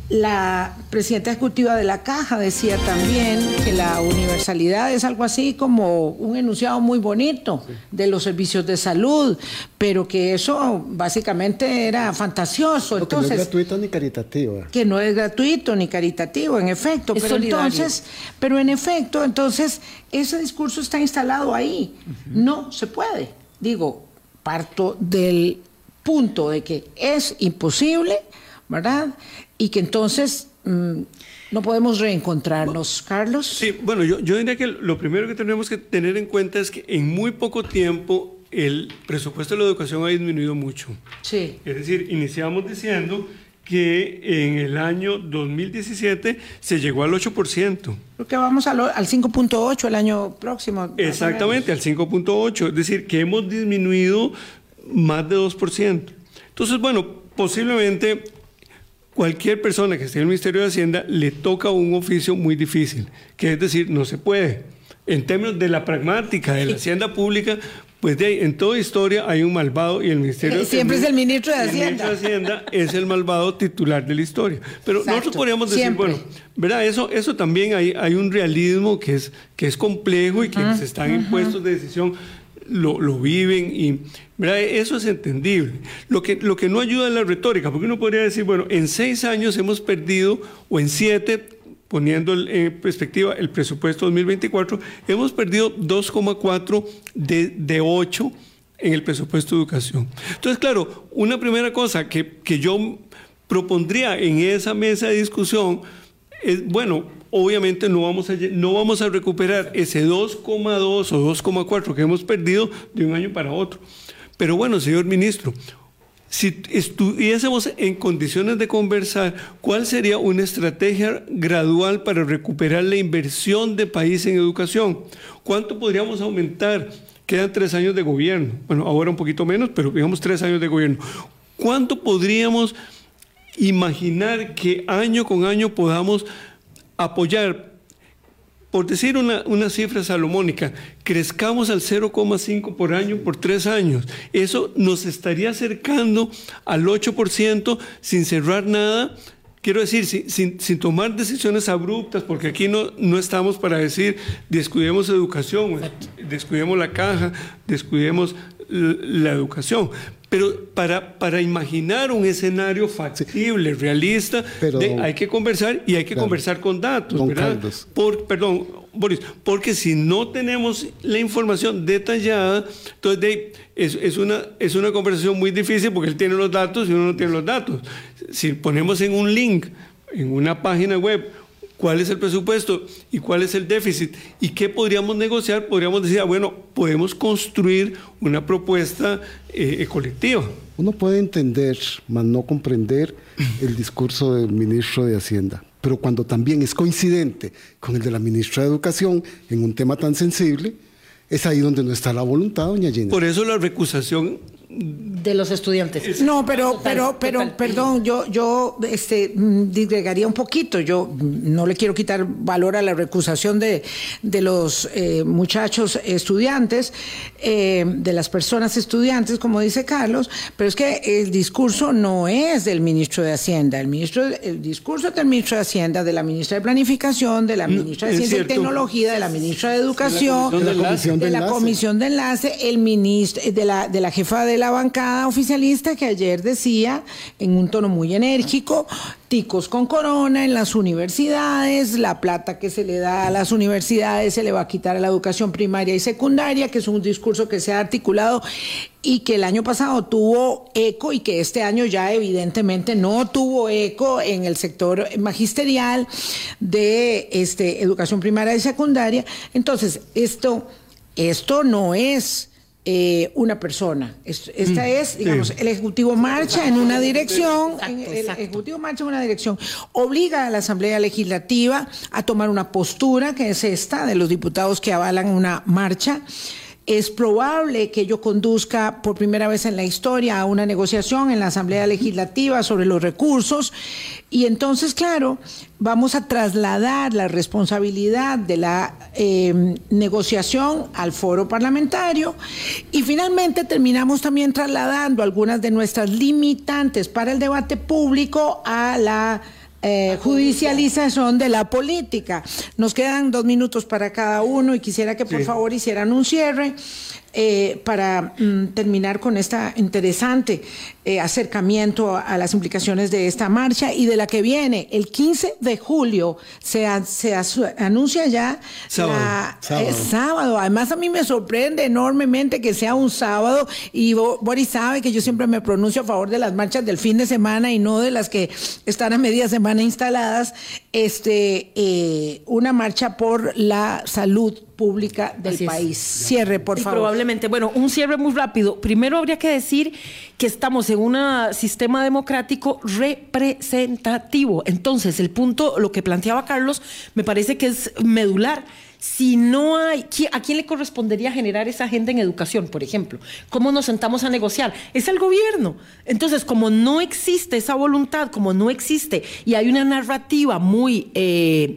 La presidenta ejecutiva de la Caja decía también que la universalidad es algo así como un enunciado muy bonito de los servicios de salud, pero que eso básicamente era fantasioso. entonces, que no es gratuito ni caritativo. Que no es gratuito ni caritativo, en efecto. pero entonces, pero en efecto, entonces ese discurso está instalado ahí. No se puede. Digo, parto del punto de que es imposible, ¿verdad? y que entonces mm, no podemos reencontrarnos, Carlos. Sí, bueno, yo, yo diría que lo primero que tenemos que tener en cuenta es que en muy poco tiempo el presupuesto de la educación ha disminuido mucho. Sí. Es decir, iniciamos diciendo que en el año 2017 se llegó al 8%. Creo que vamos al, al 5.8 el año próximo. Exactamente, al 5.8. Es decir, que hemos disminuido más de 2%. Entonces, bueno, posiblemente cualquier persona que esté en el Ministerio de Hacienda le toca un oficio muy difícil, que es decir, no se puede. En términos de la pragmática de la Hacienda Pública, pues de en toda historia hay un malvado y el Ministerio Siempre es el ministro de Hacienda. El ministro de Hacienda es el malvado titular de la historia. Pero nosotros podríamos decir, bueno, ¿verdad? Eso, eso también hay, hay un realismo que es, que es complejo y quienes están en puestos de decisión lo, lo viven y eso es entendible. Lo que, lo que no ayuda es la retórica, porque uno podría decir, bueno, en seis años hemos perdido, o en siete, poniendo en perspectiva el presupuesto 2024, hemos perdido 2,4 de, de 8 en el presupuesto de educación. Entonces, claro, una primera cosa que, que yo propondría en esa mesa de discusión bueno, obviamente no vamos a, no vamos a recuperar ese 2,2 o 2,4 que hemos perdido de un año para otro. Pero bueno, señor ministro, si estuviésemos en condiciones de conversar, ¿cuál sería una estrategia gradual para recuperar la inversión de país en educación? ¿Cuánto podríamos aumentar? Quedan tres años de gobierno. Bueno, ahora un poquito menos, pero digamos tres años de gobierno. ¿Cuánto podríamos imaginar que año con año podamos apoyar por decir una, cifra salomónica, crezcamos al 0,5 por año por tres años. Eso nos estaría acercando al 8% sin cerrar nada. Quiero decir, sin, sin, tomar decisiones abruptas, porque aquí no, no estamos para decir descuidemos educación, descuidemos la caja, descuidemos la educación. Pero para, para imaginar un escenario factible, realista, hay que conversar y hay que conversar con datos, ¿verdad? Por, perdón, Boris, porque si no tenemos la información detallada, entonces es, es, una, es una conversación muy difícil porque él tiene los datos y uno no tiene los datos. Si ponemos en un link, en una página web, cuál es el presupuesto y cuál es el déficit y qué podríamos negociar, podríamos decir, ah, bueno, podemos construir una propuesta eh, colectiva. Uno puede entender, mas no comprender el discurso del ministro de Hacienda, pero cuando también es coincidente con el de la ministra de Educación en un tema tan sensible, es ahí donde no está la voluntad, doña Gina. Por eso la recusación de los estudiantes. No, pero, pero, pero, perdón, yo, yo, este, mm, disgregaría un poquito. Yo no le quiero quitar valor a la recusación de, de los eh, muchachos estudiantes, eh, de las personas estudiantes, como dice Carlos, pero es que el discurso no es del ministro de Hacienda. El ministro, el discurso del ministro de Hacienda, de la ministra de Planificación, de la ministra de Ciencia y Tecnología, de la ministra de Educación, de la comisión de, la comisión de enlace, el ministro, de la, de la jefa de la bancada oficialista que ayer decía en un tono muy enérgico, ticos con corona en las universidades, la plata que se le da a las universidades se le va a quitar a la educación primaria y secundaria, que es un discurso que se ha articulado y que el año pasado tuvo eco y que este año ya evidentemente no tuvo eco en el sector magisterial de este, educación primaria y secundaria. Entonces, esto, esto no es eh, una persona. Esta mm, es, digamos, el Ejecutivo marcha en una dirección, el Ejecutivo marcha en una dirección, obliga a la Asamblea Legislativa a tomar una postura, que es esta, de los diputados que avalan una marcha. Es probable que ello conduzca por primera vez en la historia a una negociación en la Asamblea Legislativa sobre los recursos. Y entonces, claro, vamos a trasladar la responsabilidad de la em, negociación al foro parlamentario. Y finalmente terminamos también trasladando algunas de nuestras limitantes para el debate público a la eh, judicialización de la política. Nos quedan dos minutos para cada uno y quisiera que por favor hicieran un cierre. Eh, para mm, terminar con esta interesante eh, acercamiento a, las implicaciones de esta marcha y de la que viene el 15 de julio se, se anuncia ya sábado, sábado. Además a mí me sorprende enormemente que sea un sábado y Boris sabe que yo siempre me pronuncio a favor de las marchas del fin de semana y no de las que están a media semana instaladas. Este, eh, una marcha por la salud pública del país. Cierre, por favor. Probablemente, bueno, un cierre muy rápido. Primero habría que decir que estamos en un sistema democrático representativo. Entonces, el punto, lo que planteaba Carlos, me parece que es medular si no hay, ¿a quién le correspondería generar esa agenda en educación, por ejemplo? ¿Cómo nos sentamos a negociar? Es el gobierno. Entonces, como no existe esa voluntad, como no existe, y hay una narrativa muy eh,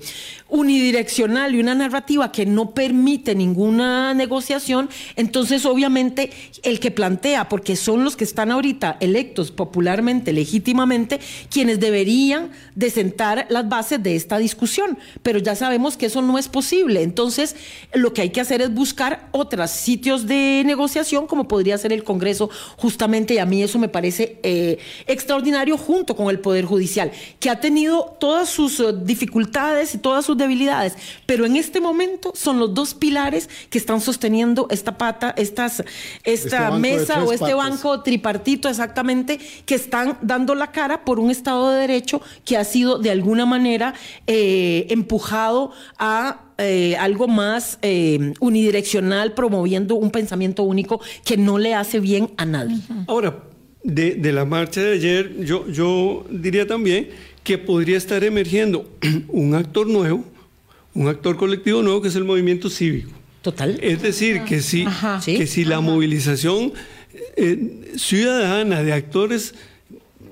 unidireccional y una narrativa que no permite ninguna negociación, entonces obviamente el que plantea, porque son los que están ahorita electos popularmente, legítimamente, quienes deberían de sentar las bases de esta discusión, pero ya sabemos que eso no es posible. Entonces, lo que hay que hacer es buscar otros sitios de negociación, como podría ser el Congreso, justamente, y a mí eso me parece eh, extraordinario junto con el Poder Judicial, que ha tenido todas sus eh, dificultades y todas sus debilidades, pero en este momento son los dos pilares que están sosteniendo esta pata, estas, esta este mesa o este banco tripartito exactamente, que están dando la cara por un Estado de Derecho que ha sido de alguna manera eh, empujado a eh, algo más eh, unidireccional, promoviendo un pensamiento único que no le hace bien a nadie. Ahora, de, de, la marcha de ayer, yo, yo diría también que podría estar emergiendo un actor nuevo, un actor colectivo nuevo que es el movimiento cívico. Total. Es decir, que si, que si la movilización eh, ciudadana de actores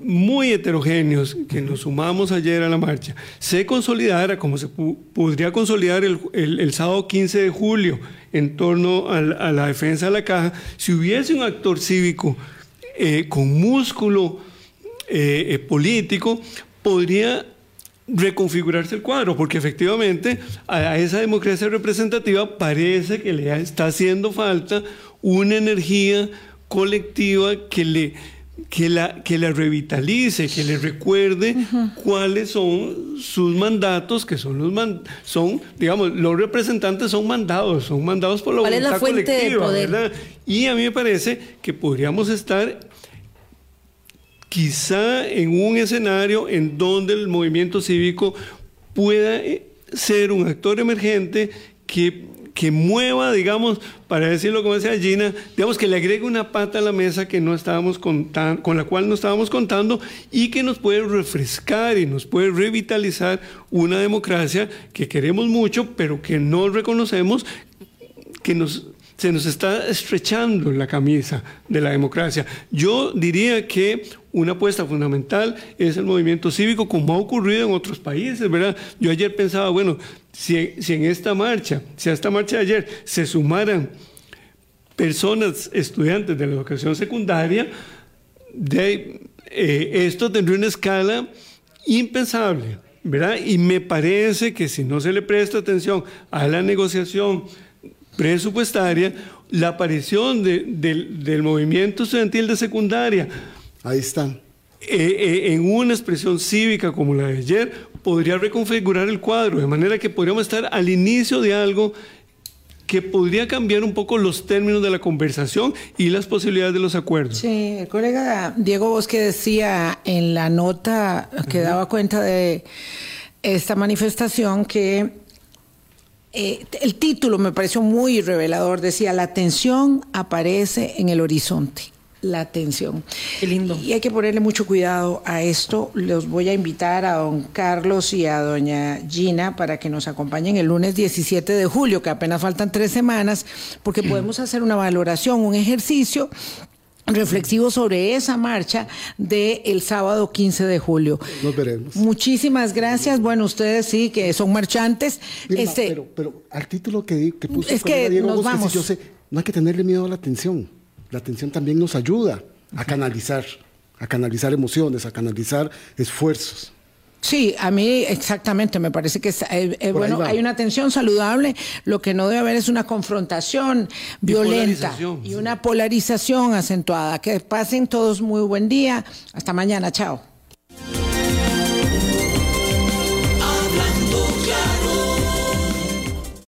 muy heterogéneos que nos sumamos ayer a la marcha se consolidara como se podría consolidar el, sábado 15 de julio en torno a la, defensa de la caja, si hubiese un actor cívico eh, con músculo eh, político, podría reconfigurarse el cuadro, porque efectivamente a esa democracia representativa parece que le está haciendo falta una energía colectiva que le que la, que la revitalice, que le recuerde cuáles son sus mandatos, que son los son, digamos, los representantes son mandados, son mandados por la voluntad colectiva, ¿verdad? Y a mí me parece que podríamos estar quizá en un escenario en donde el movimiento cívico pueda eh, ser un actor emergente que que mueva, digamos, para decirlo como decía Gina, digamos que le agregue una pata a la mesa que no estábamos contando, con la cual no estábamos contando y que nos puede refrescar y nos puede revitalizar una democracia que queremos mucho, pero que no reconocemos que nos se nos está estrechando la camisa de la democracia. Yo diría que una apuesta fundamental es el movimiento cívico, como ha ocurrido en otros países, ¿verdad? Yo ayer pensaba, bueno, si, en esta marcha, si a esta marcha de ayer se sumaran personas, estudiantes de la educación secundaria, eh, esto tendría una escala impensable, ¿verdad? Y me parece que si no se le presta atención a la negociación, presupuestaria, la aparición del movimiento estudiantil de secundaria. Ahí está. Eh, eh, en una expresión cívica como la de ayer, podría reconfigurar el cuadro, de manera que podríamos estar al inicio de algo que podría cambiar un poco los términos de la conversación y las posibilidades de los acuerdos. Sí, el colega Diego Bosque decía en la nota que daba cuenta de esta manifestación que eh, el título me pareció muy revelador, decía, la tensión aparece en el horizonte. La tensión. Qué lindo. Y hay que ponerle mucho cuidado a esto. Los voy a invitar a don Carlos y a doña Gina para que nos acompañen el lunes 17 de julio, que apenas faltan tres semanas, porque podemos hacer una valoración, un ejercicio reflexivo sobre esa marcha del sábado 15 de julio. Nos veremos. Muchísimas gracias. Bueno, ustedes sí que son marchantes. este, pero, pero al título que, que puso es que Diego nos vamos. yo sé, no hay que tenerle miedo a la atención. La atención también nos ayuda a canalizar, a canalizar emociones, a canalizar esfuerzos. Sí, a mí exactamente, me parece que eh, eh, bueno, hay una tensión saludable, lo que no debe haber es una confrontación violenta y una polarización acentuada. Que pasen todos muy buen día, hasta mañana, chao.